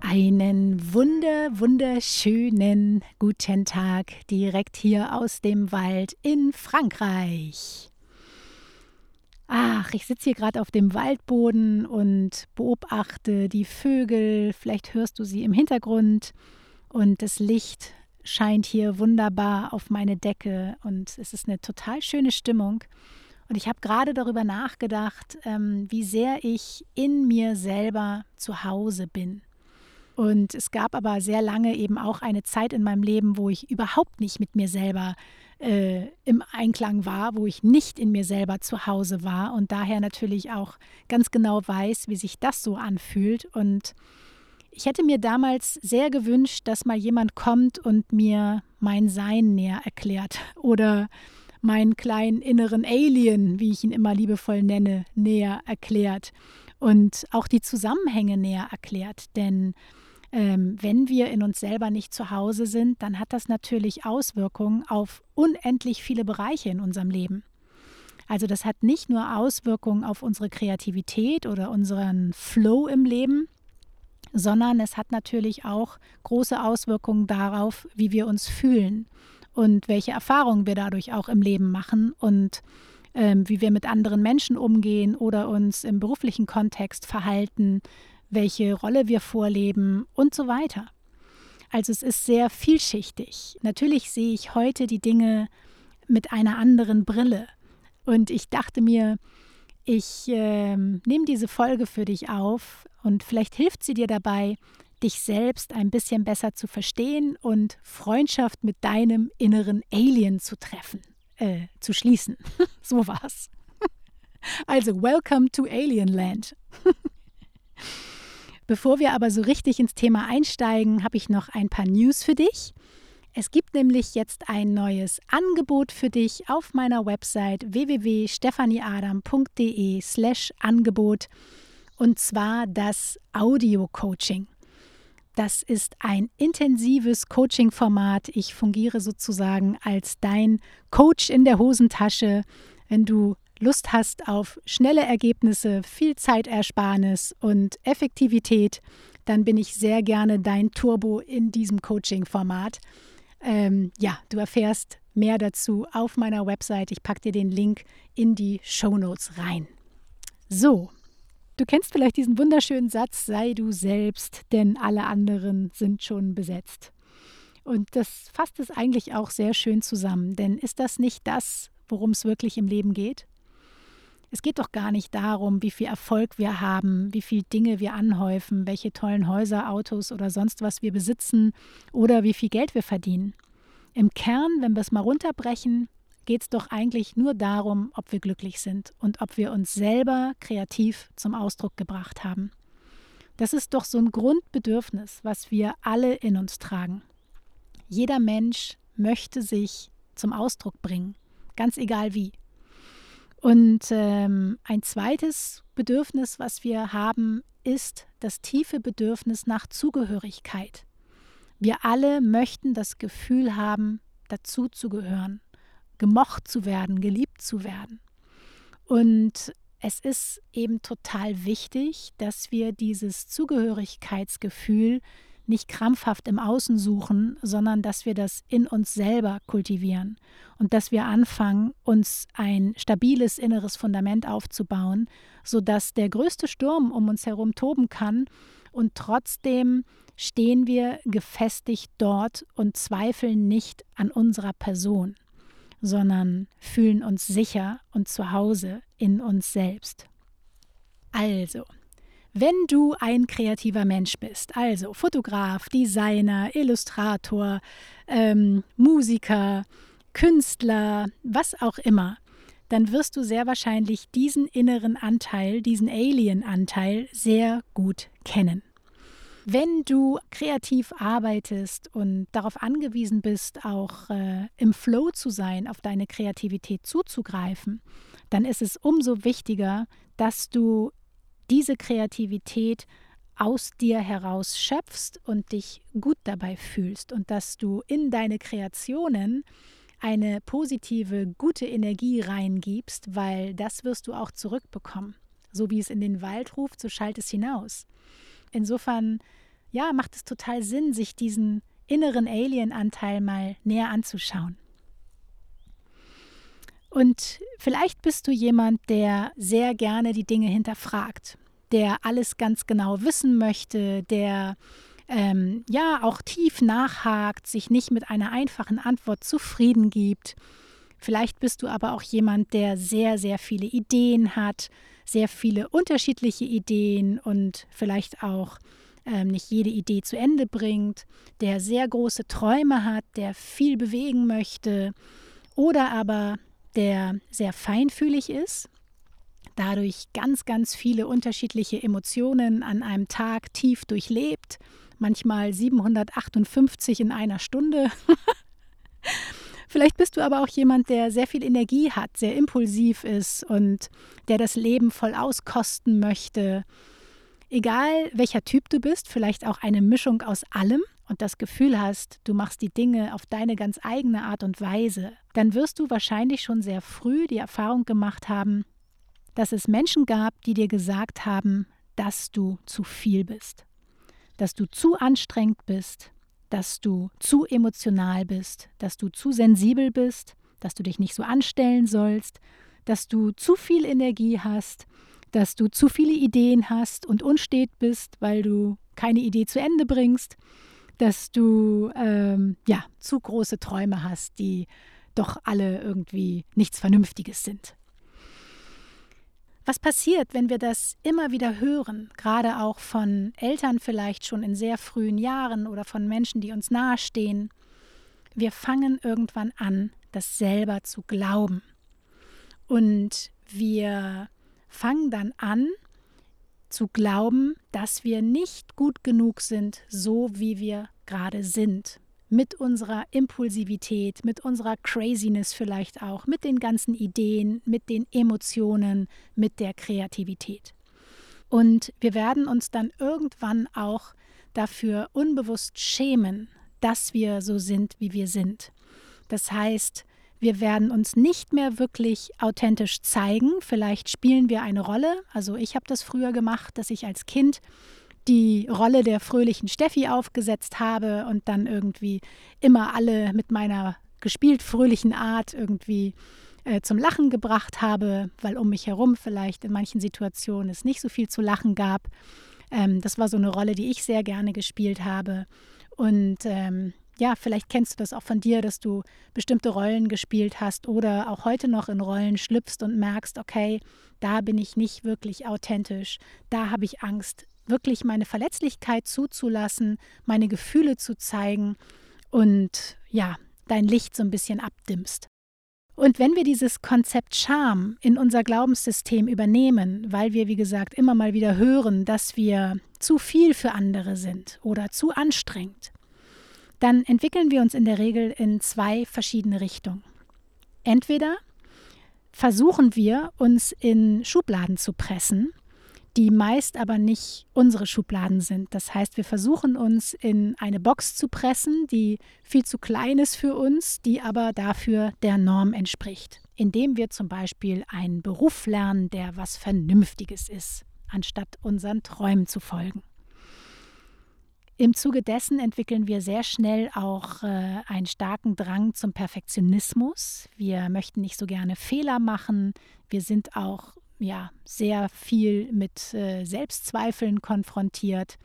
Einen wunder, wunderschönen guten Tag direkt hier aus dem Wald in Frankreich. Ach, ich sitze hier gerade auf dem Waldboden und beobachte die Vögel. Vielleicht hörst du sie im Hintergrund und das Licht scheint hier wunderbar auf meine Decke und es ist eine total schöne Stimmung. Und ich habe gerade darüber nachgedacht, ähm, wie sehr ich in mir selber zu Hause bin. Und es gab aber sehr lange eben auch eine Zeit in meinem Leben, wo ich überhaupt nicht mit mir selber äh, im Einklang war, wo ich nicht in mir selber zu Hause war und daher natürlich auch ganz genau weiß, wie sich das so anfühlt. Und ich hätte mir damals sehr gewünscht, dass mal jemand kommt und mir mein Sein näher erklärt oder meinen kleinen inneren Alien, wie ich ihn immer liebevoll nenne, näher erklärt und auch die Zusammenhänge näher erklärt. Denn ähm, wenn wir in uns selber nicht zu Hause sind, dann hat das natürlich Auswirkungen auf unendlich viele Bereiche in unserem Leben. Also das hat nicht nur Auswirkungen auf unsere Kreativität oder unseren Flow im Leben, sondern es hat natürlich auch große Auswirkungen darauf, wie wir uns fühlen und welche Erfahrungen wir dadurch auch im Leben machen und ähm, wie wir mit anderen Menschen umgehen oder uns im beruflichen Kontext verhalten, welche Rolle wir vorleben und so weiter. Also es ist sehr vielschichtig. Natürlich sehe ich heute die Dinge mit einer anderen Brille. Und ich dachte mir, ich äh, nehme diese Folge für dich auf und vielleicht hilft sie dir dabei, dich selbst ein bisschen besser zu verstehen und Freundschaft mit deinem inneren Alien zu treffen, äh, zu schließen. so war's. Also, welcome to Alien Land. Bevor wir aber so richtig ins Thema einsteigen, habe ich noch ein paar News für dich. Es gibt nämlich jetzt ein neues Angebot für dich auf meiner Website www.stephanieadam.de/angebot und zwar das Audio Coaching. Das ist ein intensives Coaching-Format. Ich fungiere sozusagen als dein Coach in der Hosentasche, wenn du Lust hast auf schnelle Ergebnisse, viel Zeitersparnis und Effektivität, dann bin ich sehr gerne dein Turbo in diesem Coaching-Format. Ähm, ja, du erfährst mehr dazu auf meiner Website. Ich packe dir den Link in die Show Notes rein. So, du kennst vielleicht diesen wunderschönen Satz, sei du selbst, denn alle anderen sind schon besetzt. Und das fasst es eigentlich auch sehr schön zusammen, denn ist das nicht das, worum es wirklich im Leben geht? Es geht doch gar nicht darum, wie viel Erfolg wir haben, wie viele Dinge wir anhäufen, welche tollen Häuser, Autos oder sonst was wir besitzen oder wie viel Geld wir verdienen. Im Kern, wenn wir es mal runterbrechen, geht es doch eigentlich nur darum, ob wir glücklich sind und ob wir uns selber kreativ zum Ausdruck gebracht haben. Das ist doch so ein Grundbedürfnis, was wir alle in uns tragen. Jeder Mensch möchte sich zum Ausdruck bringen, ganz egal wie. Und ähm, ein zweites Bedürfnis, was wir haben, ist das tiefe Bedürfnis nach Zugehörigkeit. Wir alle möchten das Gefühl haben, dazuzugehören, gemocht zu werden, geliebt zu werden. Und es ist eben total wichtig, dass wir dieses Zugehörigkeitsgefühl nicht krampfhaft im Außen suchen, sondern dass wir das in uns selber kultivieren und dass wir anfangen, uns ein stabiles inneres Fundament aufzubauen, sodass der größte Sturm um uns herum toben kann und trotzdem stehen wir gefestigt dort und zweifeln nicht an unserer Person, sondern fühlen uns sicher und zu Hause in uns selbst. Also, wenn du ein kreativer Mensch bist, also Fotograf, Designer, Illustrator, ähm, Musiker, Künstler, was auch immer, dann wirst du sehr wahrscheinlich diesen inneren Anteil, diesen Alien-Anteil sehr gut kennen. Wenn du kreativ arbeitest und darauf angewiesen bist, auch äh, im Flow zu sein, auf deine Kreativität zuzugreifen, dann ist es umso wichtiger, dass du diese Kreativität aus dir heraus schöpfst und dich gut dabei fühlst und dass du in deine Kreationen eine positive, gute Energie reingibst, weil das wirst du auch zurückbekommen. So wie es in den Wald ruft, so schallt es hinaus. Insofern, ja, macht es total Sinn, sich diesen inneren Alien-Anteil mal näher anzuschauen. Und vielleicht bist du jemand, der sehr gerne die Dinge hinterfragt, der alles ganz genau wissen möchte, der ähm, ja auch tief nachhakt, sich nicht mit einer einfachen Antwort zufrieden gibt. Vielleicht bist du aber auch jemand, der sehr, sehr viele Ideen hat, sehr viele unterschiedliche Ideen und vielleicht auch ähm, nicht jede Idee zu Ende bringt, der sehr große Träume hat, der viel bewegen möchte oder aber der sehr feinfühlig ist, dadurch ganz, ganz viele unterschiedliche Emotionen an einem Tag tief durchlebt manchmal 758 in einer Stunde. Vielleicht bist du aber auch jemand, der sehr viel Energie hat, sehr impulsiv ist und der das Leben voll auskosten möchte. Egal welcher Typ du bist, vielleicht auch eine Mischung aus allem und das Gefühl hast, du machst die Dinge auf deine ganz eigene Art und Weise, dann wirst du wahrscheinlich schon sehr früh die Erfahrung gemacht haben, dass es Menschen gab, die dir gesagt haben, dass du zu viel bist dass du zu anstrengend bist, dass du zu emotional bist, dass du zu sensibel bist, dass du dich nicht so anstellen sollst, dass du zu viel Energie hast, dass du zu viele Ideen hast und unstet bist, weil du keine Idee zu Ende bringst, dass du ähm, ja zu große Träume hast, die doch alle irgendwie nichts Vernünftiges sind. Was passiert, wenn wir das immer wieder hören, gerade auch von Eltern vielleicht schon in sehr frühen Jahren oder von Menschen, die uns nahestehen? Wir fangen irgendwann an, das selber zu glauben. Und wir fangen dann an zu glauben, dass wir nicht gut genug sind, so wie wir gerade sind mit unserer Impulsivität, mit unserer Craziness vielleicht auch, mit den ganzen Ideen, mit den Emotionen, mit der Kreativität. Und wir werden uns dann irgendwann auch dafür unbewusst schämen, dass wir so sind, wie wir sind. Das heißt, wir werden uns nicht mehr wirklich authentisch zeigen. Vielleicht spielen wir eine Rolle. Also ich habe das früher gemacht, dass ich als Kind die Rolle der fröhlichen Steffi aufgesetzt habe und dann irgendwie immer alle mit meiner gespielt fröhlichen Art irgendwie äh, zum Lachen gebracht habe, weil um mich herum vielleicht in manchen Situationen es nicht so viel zu lachen gab. Ähm, das war so eine Rolle, die ich sehr gerne gespielt habe. Und ähm, ja, vielleicht kennst du das auch von dir, dass du bestimmte Rollen gespielt hast oder auch heute noch in Rollen schlüpfst und merkst, okay, da bin ich nicht wirklich authentisch, da habe ich Angst, wirklich meine Verletzlichkeit zuzulassen, meine Gefühle zu zeigen und ja, dein Licht so ein bisschen abdimmst. Und wenn wir dieses Konzept Scham in unser Glaubenssystem übernehmen, weil wir, wie gesagt, immer mal wieder hören, dass wir zu viel für andere sind oder zu anstrengend, dann entwickeln wir uns in der Regel in zwei verschiedene Richtungen. Entweder versuchen wir, uns in Schubladen zu pressen die meist aber nicht unsere Schubladen sind. Das heißt, wir versuchen uns in eine Box zu pressen, die viel zu klein ist für uns, die aber dafür der Norm entspricht, indem wir zum Beispiel einen Beruf lernen, der was Vernünftiges ist, anstatt unseren Träumen zu folgen. Im Zuge dessen entwickeln wir sehr schnell auch äh, einen starken Drang zum Perfektionismus. Wir möchten nicht so gerne Fehler machen. Wir sind auch ja sehr viel mit äh, Selbstzweifeln konfrontiert.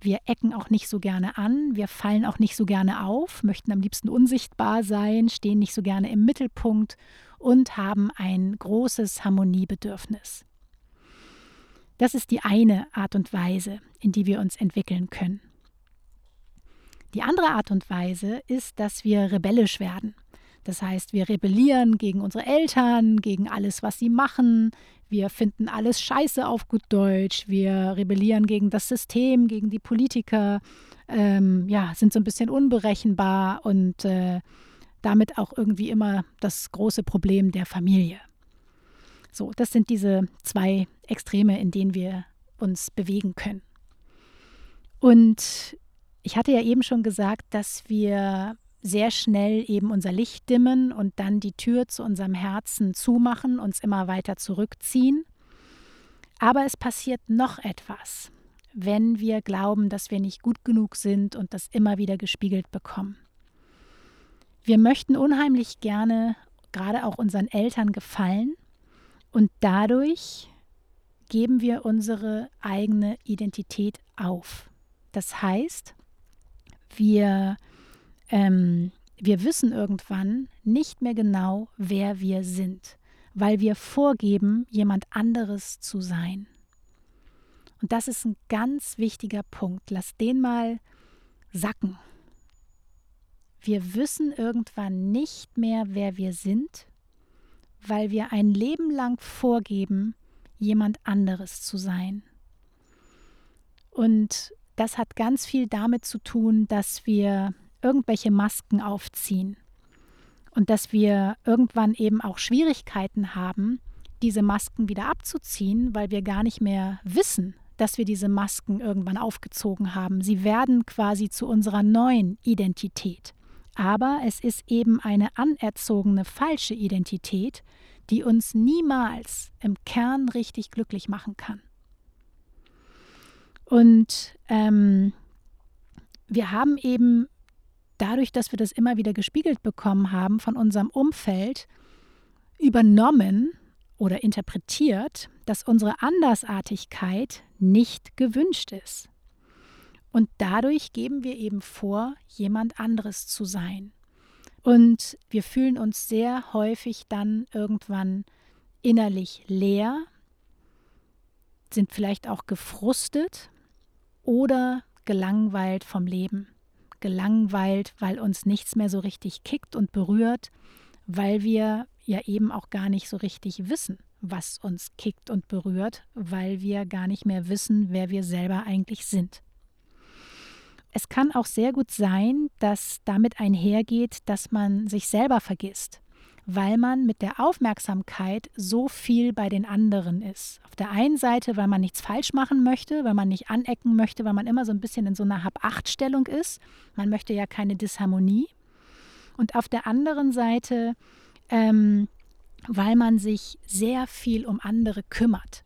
Wir ecken auch nicht so gerne an, wir fallen auch nicht so gerne auf, möchten am liebsten unsichtbar sein, stehen nicht so gerne im Mittelpunkt und haben ein großes Harmoniebedürfnis. Das ist die eine Art und Weise, in die wir uns entwickeln können. Die andere Art und Weise ist, dass wir rebellisch werden. Das heißt, wir rebellieren gegen unsere Eltern, gegen alles, was sie machen. Wir finden alles scheiße auf gut Deutsch. Wir rebellieren gegen das System, gegen die Politiker. Ähm, ja, sind so ein bisschen unberechenbar und äh, damit auch irgendwie immer das große Problem der Familie. So, das sind diese zwei Extreme, in denen wir uns bewegen können. Und ich hatte ja eben schon gesagt, dass wir sehr schnell eben unser Licht dimmen und dann die Tür zu unserem Herzen zumachen, uns immer weiter zurückziehen. Aber es passiert noch etwas, wenn wir glauben, dass wir nicht gut genug sind und das immer wieder gespiegelt bekommen. Wir möchten unheimlich gerne gerade auch unseren Eltern gefallen und dadurch geben wir unsere eigene Identität auf. Das heißt, wir ähm, wir wissen irgendwann nicht mehr genau, wer wir sind, weil wir vorgeben, jemand anderes zu sein. Und das ist ein ganz wichtiger Punkt. Lass den mal sacken. Wir wissen irgendwann nicht mehr, wer wir sind, weil wir ein Leben lang vorgeben, jemand anderes zu sein. Und das hat ganz viel damit zu tun, dass wir irgendwelche Masken aufziehen und dass wir irgendwann eben auch Schwierigkeiten haben, diese Masken wieder abzuziehen, weil wir gar nicht mehr wissen, dass wir diese Masken irgendwann aufgezogen haben. Sie werden quasi zu unserer neuen Identität. Aber es ist eben eine anerzogene falsche Identität, die uns niemals im Kern richtig glücklich machen kann. Und ähm, wir haben eben dadurch, dass wir das immer wieder gespiegelt bekommen haben von unserem Umfeld, übernommen oder interpretiert, dass unsere Andersartigkeit nicht gewünscht ist. Und dadurch geben wir eben vor, jemand anderes zu sein. Und wir fühlen uns sehr häufig dann irgendwann innerlich leer, sind vielleicht auch gefrustet oder gelangweilt vom Leben gelangweilt, weil uns nichts mehr so richtig kickt und berührt, weil wir ja eben auch gar nicht so richtig wissen, was uns kickt und berührt, weil wir gar nicht mehr wissen, wer wir selber eigentlich sind. Es kann auch sehr gut sein, dass damit einhergeht, dass man sich selber vergisst weil man mit der Aufmerksamkeit so viel bei den anderen ist. Auf der einen Seite, weil man nichts falsch machen möchte, weil man nicht anecken möchte, weil man immer so ein bisschen in so einer Hab-Acht-Stellung ist. Man möchte ja keine Disharmonie. Und auf der anderen Seite, ähm, weil man sich sehr viel um andere kümmert.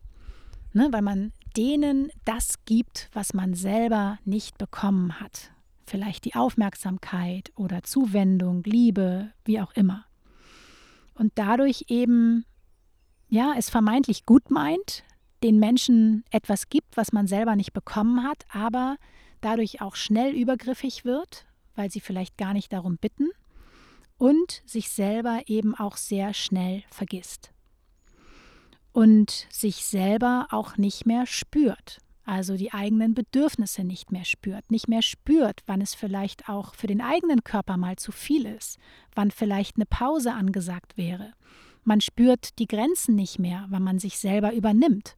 Ne? Weil man denen das gibt, was man selber nicht bekommen hat. Vielleicht die Aufmerksamkeit oder Zuwendung, Liebe, wie auch immer und dadurch eben, ja, es vermeintlich gut meint, den Menschen etwas gibt, was man selber nicht bekommen hat, aber dadurch auch schnell übergriffig wird, weil sie vielleicht gar nicht darum bitten und sich selber eben auch sehr schnell vergisst und sich selber auch nicht mehr spürt also die eigenen Bedürfnisse nicht mehr spürt, nicht mehr spürt, wann es vielleicht auch für den eigenen Körper mal zu viel ist, wann vielleicht eine Pause angesagt wäre. Man spürt die Grenzen nicht mehr, wann man sich selber übernimmt.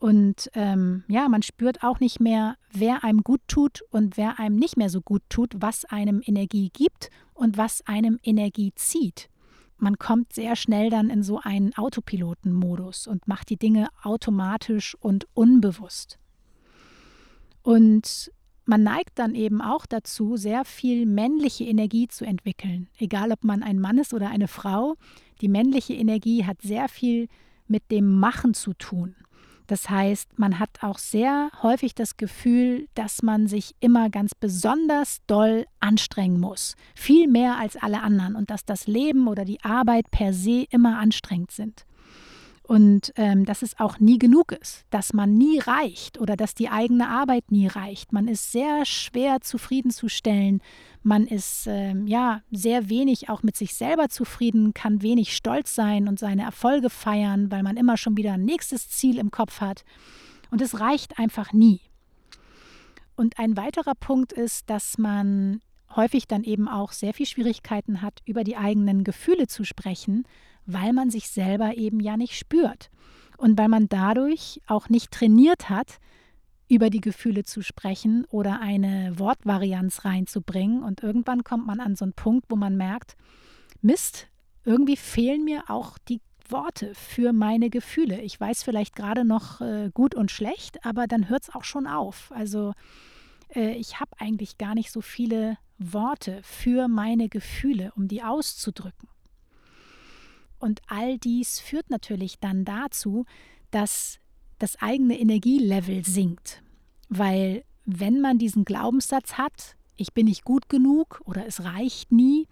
Und ähm, ja, man spürt auch nicht mehr, wer einem gut tut und wer einem nicht mehr so gut tut, was einem Energie gibt und was einem Energie zieht. Man kommt sehr schnell dann in so einen Autopilotenmodus und macht die Dinge automatisch und unbewusst. Und man neigt dann eben auch dazu, sehr viel männliche Energie zu entwickeln. Egal, ob man ein Mann ist oder eine Frau, die männliche Energie hat sehr viel mit dem Machen zu tun. Das heißt, man hat auch sehr häufig das Gefühl, dass man sich immer ganz besonders doll anstrengen muss. Viel mehr als alle anderen und dass das Leben oder die Arbeit per se immer anstrengend sind. Und ähm, dass es auch nie genug ist, dass man nie reicht oder dass die eigene Arbeit nie reicht. Man ist sehr schwer zufriedenzustellen. Man ist ähm, ja sehr wenig auch mit sich selber zufrieden, kann wenig stolz sein und seine Erfolge feiern, weil man immer schon wieder ein nächstes Ziel im Kopf hat. Und es reicht einfach nie. Und ein weiterer Punkt ist, dass man häufig dann eben auch sehr viel Schwierigkeiten hat, über die eigenen Gefühle zu sprechen, weil man sich selber eben ja nicht spürt und weil man dadurch auch nicht trainiert hat, über die Gefühle zu sprechen oder eine Wortvarianz reinzubringen. Und irgendwann kommt man an so einen Punkt, wo man merkt, Mist, irgendwie fehlen mir auch die Worte für meine Gefühle. Ich weiß vielleicht gerade noch äh, gut und schlecht, aber dann hört es auch schon auf. Also äh, ich habe eigentlich gar nicht so viele Worte für meine Gefühle, um die auszudrücken. Und all dies führt natürlich dann dazu, dass das eigene Energielevel sinkt. Weil wenn man diesen Glaubenssatz hat, ich bin nicht gut genug oder es reicht nie,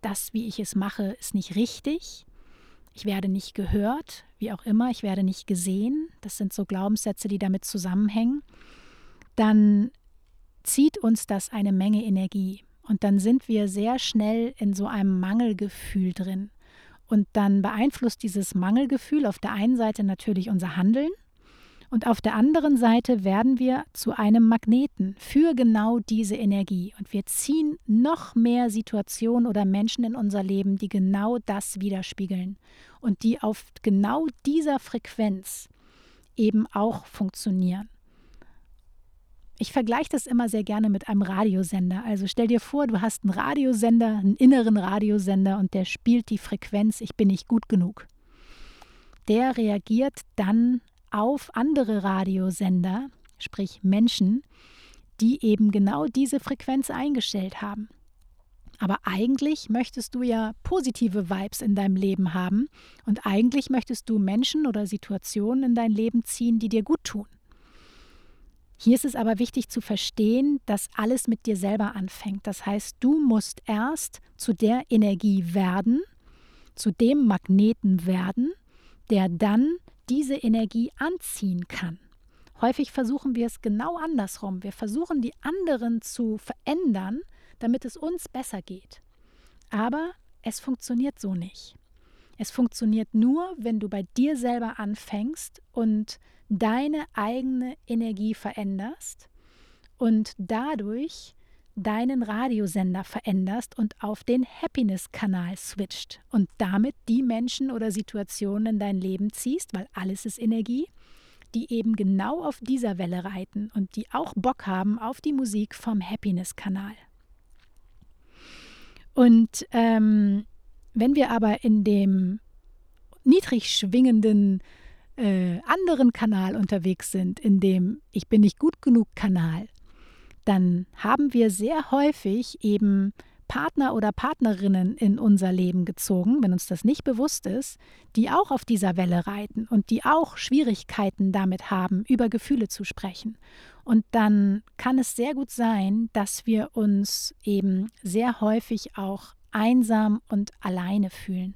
das, wie ich es mache, ist nicht richtig, ich werde nicht gehört, wie auch immer, ich werde nicht gesehen, das sind so Glaubenssätze, die damit zusammenhängen, dann zieht uns das eine Menge Energie. Und dann sind wir sehr schnell in so einem Mangelgefühl drin. Und dann beeinflusst dieses Mangelgefühl auf der einen Seite natürlich unser Handeln und auf der anderen Seite werden wir zu einem Magneten für genau diese Energie. Und wir ziehen noch mehr Situationen oder Menschen in unser Leben, die genau das widerspiegeln und die auf genau dieser Frequenz eben auch funktionieren. Ich vergleiche das immer sehr gerne mit einem Radiosender. Also stell dir vor, du hast einen Radiosender, einen inneren Radiosender und der spielt die Frequenz, ich bin nicht gut genug. Der reagiert dann auf andere Radiosender, sprich Menschen, die eben genau diese Frequenz eingestellt haben. Aber eigentlich möchtest du ja positive Vibes in deinem Leben haben und eigentlich möchtest du Menschen oder Situationen in dein Leben ziehen, die dir gut tun. Hier ist es aber wichtig zu verstehen, dass alles mit dir selber anfängt. Das heißt, du musst erst zu der Energie werden, zu dem Magneten werden, der dann diese Energie anziehen kann. Häufig versuchen wir es genau andersrum. Wir versuchen die anderen zu verändern, damit es uns besser geht. Aber es funktioniert so nicht. Es funktioniert nur, wenn du bei dir selber anfängst und deine eigene Energie veränderst und dadurch deinen Radiosender veränderst und auf den Happiness-Kanal switcht und damit die Menschen oder Situationen in dein Leben ziehst, weil alles ist Energie, die eben genau auf dieser Welle reiten und die auch Bock haben auf die Musik vom Happiness-Kanal. Und ähm, wenn wir aber in dem niedrig schwingenden äh, anderen Kanal unterwegs sind, in dem Ich bin nicht gut genug Kanal, dann haben wir sehr häufig eben Partner oder Partnerinnen in unser Leben gezogen, wenn uns das nicht bewusst ist, die auch auf dieser Welle reiten und die auch Schwierigkeiten damit haben, über Gefühle zu sprechen. Und dann kann es sehr gut sein, dass wir uns eben sehr häufig auch einsam und alleine fühlen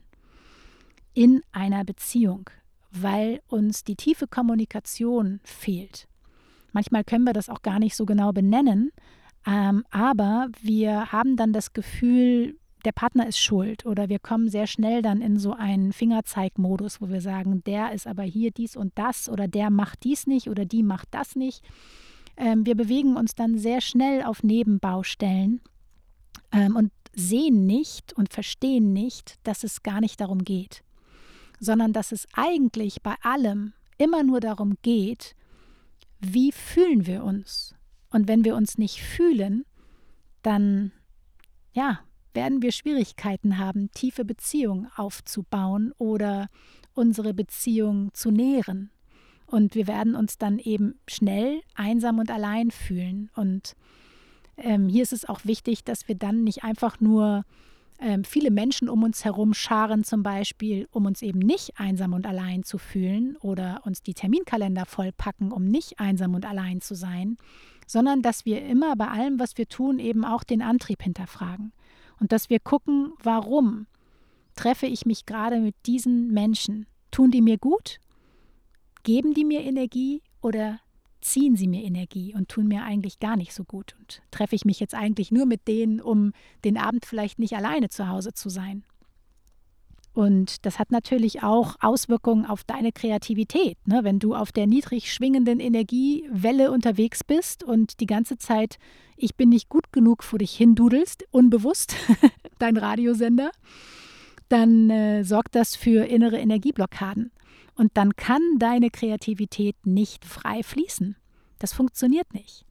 in einer Beziehung, weil uns die tiefe Kommunikation fehlt. Manchmal können wir das auch gar nicht so genau benennen, ähm, aber wir haben dann das Gefühl, der Partner ist schuld oder wir kommen sehr schnell dann in so einen Fingerzeigmodus, wo wir sagen, der ist aber hier dies und das oder der macht dies nicht oder die macht das nicht. Ähm, wir bewegen uns dann sehr schnell auf Nebenbaustellen ähm, und sehen nicht und verstehen nicht, dass es gar nicht darum geht, sondern dass es eigentlich bei allem immer nur darum geht, wie fühlen wir uns? Und wenn wir uns nicht fühlen, dann ja, werden wir Schwierigkeiten haben, tiefe Beziehungen aufzubauen oder unsere Beziehung zu nähren. Und wir werden uns dann eben schnell einsam und allein fühlen. Und ähm, hier ist es auch wichtig, dass wir dann nicht einfach nur ähm, viele Menschen um uns herum scharen, zum Beispiel, um uns eben nicht einsam und allein zu fühlen oder uns die Terminkalender vollpacken, um nicht einsam und allein zu sein, sondern dass wir immer bei allem, was wir tun, eben auch den Antrieb hinterfragen und dass wir gucken, warum treffe ich mich gerade mit diesen Menschen? Tun die mir gut? Geben die mir Energie oder ziehen sie mir Energie und tun mir eigentlich gar nicht so gut? Und treffe ich mich jetzt eigentlich nur mit denen, um den Abend vielleicht nicht alleine zu Hause zu sein? Und das hat natürlich auch Auswirkungen auf deine Kreativität. Ne? Wenn du auf der niedrig schwingenden Energiewelle unterwegs bist und die ganze Zeit, ich bin nicht gut genug vor dich hindudelst, unbewusst, dein Radiosender, dann äh, sorgt das für innere Energieblockaden. Und dann kann deine Kreativität nicht frei fließen. Das funktioniert nicht.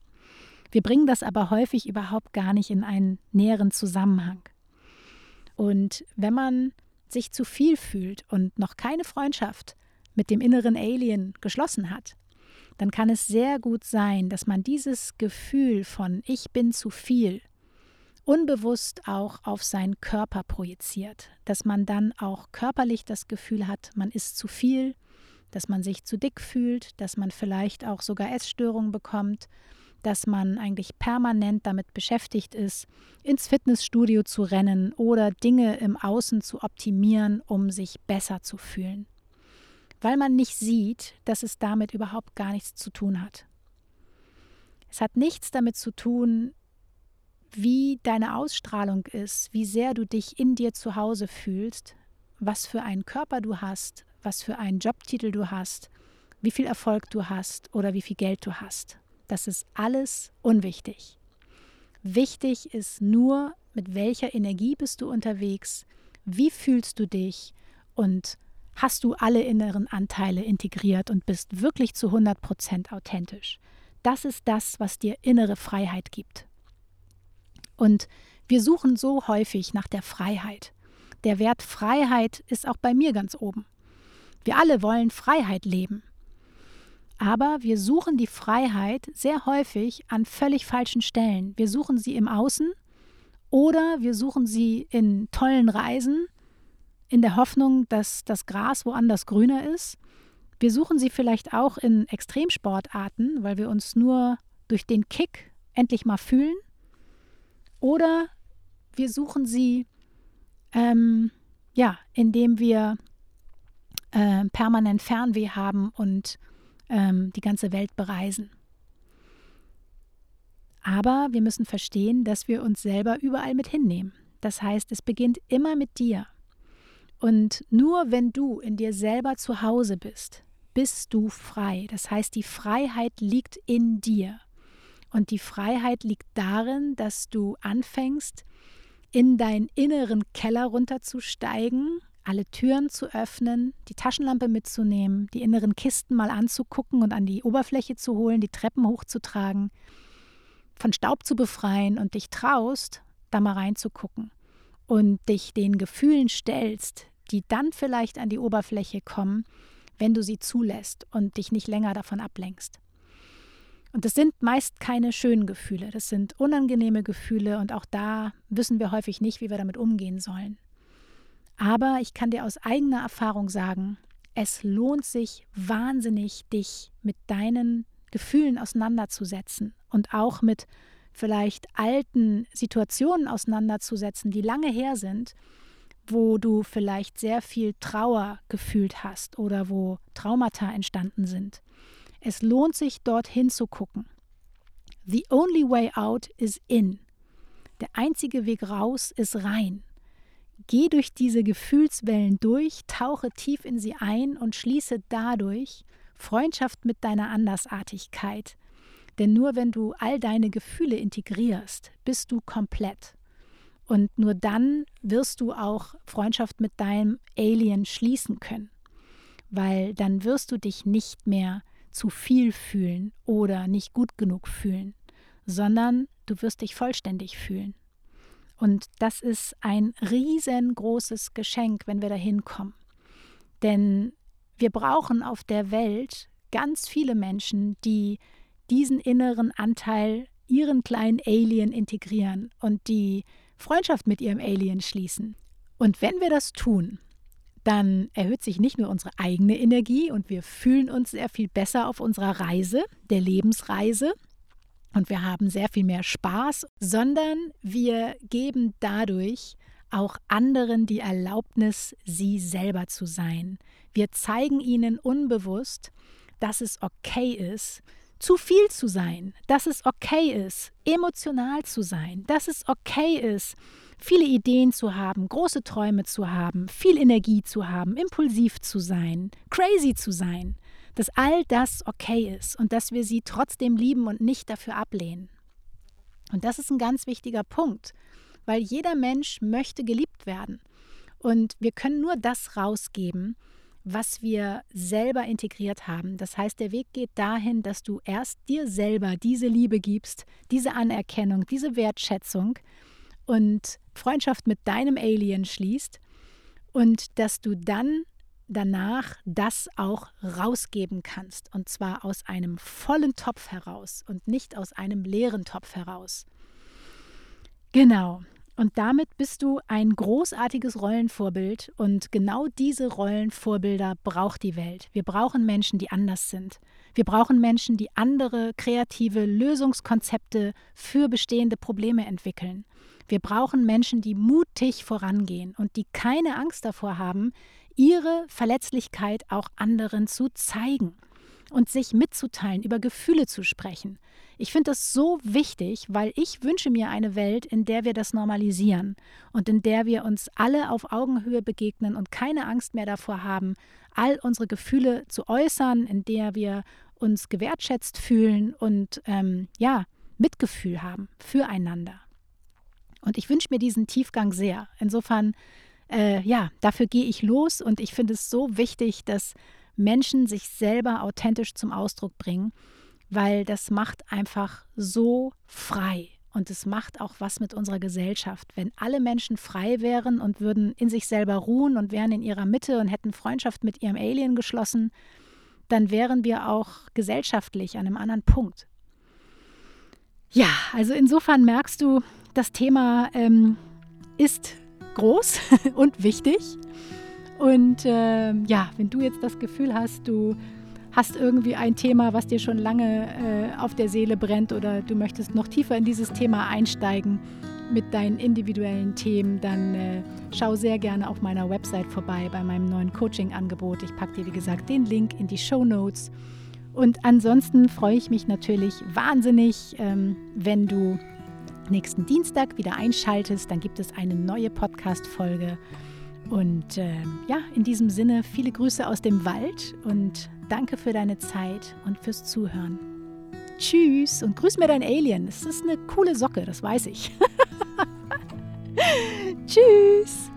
Wir bringen das aber häufig überhaupt gar nicht in einen näheren Zusammenhang. Und wenn man sich zu viel fühlt und noch keine Freundschaft mit dem inneren Alien geschlossen hat, dann kann es sehr gut sein, dass man dieses Gefühl von ich bin zu viel unbewusst auch auf seinen Körper projiziert, dass man dann auch körperlich das Gefühl hat, man ist zu viel, dass man sich zu dick fühlt, dass man vielleicht auch sogar Essstörungen bekommt dass man eigentlich permanent damit beschäftigt ist, ins Fitnessstudio zu rennen oder Dinge im Außen zu optimieren, um sich besser zu fühlen. Weil man nicht sieht, dass es damit überhaupt gar nichts zu tun hat. Es hat nichts damit zu tun, wie deine Ausstrahlung ist, wie sehr du dich in dir zu Hause fühlst, was für einen Körper du hast, was für einen Jobtitel du hast, wie viel Erfolg du hast oder wie viel Geld du hast. Das ist alles unwichtig. Wichtig ist nur, mit welcher Energie bist du unterwegs, wie fühlst du dich und hast du alle inneren Anteile integriert und bist wirklich zu 100% authentisch. Das ist das, was dir innere Freiheit gibt. Und wir suchen so häufig nach der Freiheit. Der Wert Freiheit ist auch bei mir ganz oben. Wir alle wollen Freiheit leben. Aber wir suchen die Freiheit sehr häufig an völlig falschen Stellen. Wir suchen sie im Außen oder wir suchen sie in tollen Reisen, in der Hoffnung, dass das Gras woanders grüner ist. Wir suchen sie vielleicht auch in Extremsportarten, weil wir uns nur durch den Kick endlich mal fühlen. Oder wir suchen sie, ähm, ja, indem wir äh, permanent Fernweh haben und ähm, die ganze Welt bereisen. Aber wir müssen verstehen, dass wir uns selber überall mit hinnehmen. Das heißt, es beginnt immer mit dir. Und nur wenn du in dir selber zu Hause bist, bist du frei. Das heißt, die Freiheit liegt in dir. Und die Freiheit liegt darin, dass du anfängst, in deinen inneren Keller runterzusteigen alle Türen zu öffnen, die Taschenlampe mitzunehmen, die inneren Kisten mal anzugucken und an die Oberfläche zu holen, die Treppen hochzutragen, von Staub zu befreien und dich traust, da mal reinzugucken und dich den Gefühlen stellst, die dann vielleicht an die Oberfläche kommen, wenn du sie zulässt und dich nicht länger davon ablenkst. Und das sind meist keine schönen Gefühle, das sind unangenehme Gefühle und auch da wissen wir häufig nicht, wie wir damit umgehen sollen. Aber ich kann dir aus eigener Erfahrung sagen, es lohnt sich wahnsinnig, dich mit deinen Gefühlen auseinanderzusetzen und auch mit vielleicht alten Situationen auseinanderzusetzen, die lange her sind, wo du vielleicht sehr viel Trauer gefühlt hast oder wo Traumata entstanden sind. Es lohnt sich, dorthin zu gucken. The only way out is in. Der einzige Weg raus ist rein. Geh durch diese Gefühlswellen durch, tauche tief in sie ein und schließe dadurch Freundschaft mit deiner Andersartigkeit. Denn nur wenn du all deine Gefühle integrierst, bist du komplett. Und nur dann wirst du auch Freundschaft mit deinem Alien schließen können. Weil dann wirst du dich nicht mehr zu viel fühlen oder nicht gut genug fühlen, sondern du wirst dich vollständig fühlen. Und das ist ein riesengroßes Geschenk, wenn wir da hinkommen. Denn wir brauchen auf der Welt ganz viele Menschen, die diesen inneren Anteil, ihren kleinen Alien integrieren und die Freundschaft mit ihrem Alien schließen. Und wenn wir das tun, dann erhöht sich nicht nur unsere eigene Energie und wir fühlen uns sehr viel besser auf unserer Reise, der Lebensreise, und wir haben sehr viel mehr Spaß, sondern wir geben dadurch auch anderen die Erlaubnis, sie selber zu sein. Wir zeigen ihnen unbewusst, dass es okay ist, zu viel zu sein, dass es okay ist, emotional zu sein, dass es okay ist, viele Ideen zu haben, große Träume zu haben, viel Energie zu haben, impulsiv zu sein, crazy zu sein, dass all das okay ist und dass wir sie trotzdem lieben und nicht dafür ablehnen. Und das ist ein ganz wichtiger Punkt, weil jeder Mensch möchte geliebt werden. Und wir können nur das rausgeben, was wir selber integriert haben. Das heißt, der Weg geht dahin, dass du erst dir selber diese Liebe gibst, diese Anerkennung, diese Wertschätzung und Freundschaft mit deinem Alien schließt und dass du dann danach das auch rausgeben kannst. Und zwar aus einem vollen Topf heraus und nicht aus einem leeren Topf heraus. Genau. Und damit bist du ein großartiges Rollenvorbild und genau diese Rollenvorbilder braucht die Welt. Wir brauchen Menschen, die anders sind. Wir brauchen Menschen, die andere kreative Lösungskonzepte für bestehende Probleme entwickeln. Wir brauchen Menschen, die mutig vorangehen und die keine Angst davor haben, ihre Verletzlichkeit auch anderen zu zeigen und sich mitzuteilen, über Gefühle zu sprechen. Ich finde das so wichtig, weil ich wünsche mir eine Welt, in der wir das normalisieren und in der wir uns alle auf Augenhöhe begegnen und keine Angst mehr davor haben, all unsere Gefühle zu äußern, in der wir uns gewertschätzt fühlen und ähm, ja, Mitgefühl haben füreinander. Und ich wünsche mir diesen Tiefgang sehr. Insofern, äh, ja, dafür gehe ich los und ich finde es so wichtig, dass Menschen sich selber authentisch zum Ausdruck bringen weil das macht einfach so frei. Und es macht auch was mit unserer Gesellschaft. Wenn alle Menschen frei wären und würden in sich selber ruhen und wären in ihrer Mitte und hätten Freundschaft mit ihrem Alien geschlossen, dann wären wir auch gesellschaftlich an einem anderen Punkt. Ja, also insofern merkst du, das Thema ähm, ist groß und wichtig. Und äh, ja, wenn du jetzt das Gefühl hast, du hast irgendwie ein Thema, was dir schon lange äh, auf der Seele brennt oder du möchtest noch tiefer in dieses Thema einsteigen mit deinen individuellen Themen, dann äh, schau sehr gerne auf meiner Website vorbei bei meinem neuen Coaching-Angebot. Ich packe dir, wie gesagt, den Link in die Show Notes. Und ansonsten freue ich mich natürlich wahnsinnig, ähm, wenn du nächsten Dienstag wieder einschaltest. Dann gibt es eine neue Podcast-Folge. Und äh, ja, in diesem Sinne viele Grüße aus dem Wald und danke für deine Zeit und fürs Zuhören. Tschüss und grüß mir dein Alien. Es ist eine coole Socke, das weiß ich. Tschüss.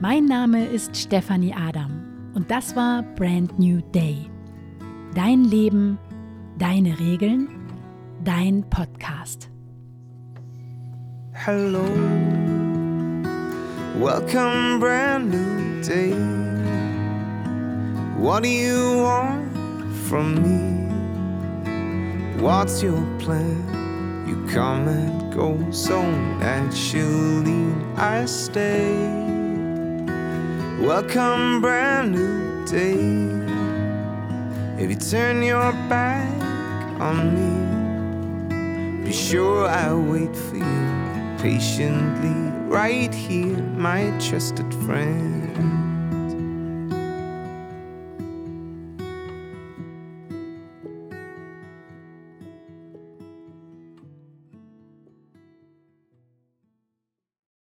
Mein Name ist Stefanie Adam und das war Brand New Day. Dein Leben, deine Regeln, dein Podcast. Hello. Welcome, brand new day. What do you want from me? What's your plan? You come and go so naturally. I stay. Welcome, brand new day. If you turn your back on me, be sure I'll wait for you patiently right here, my trusted friend.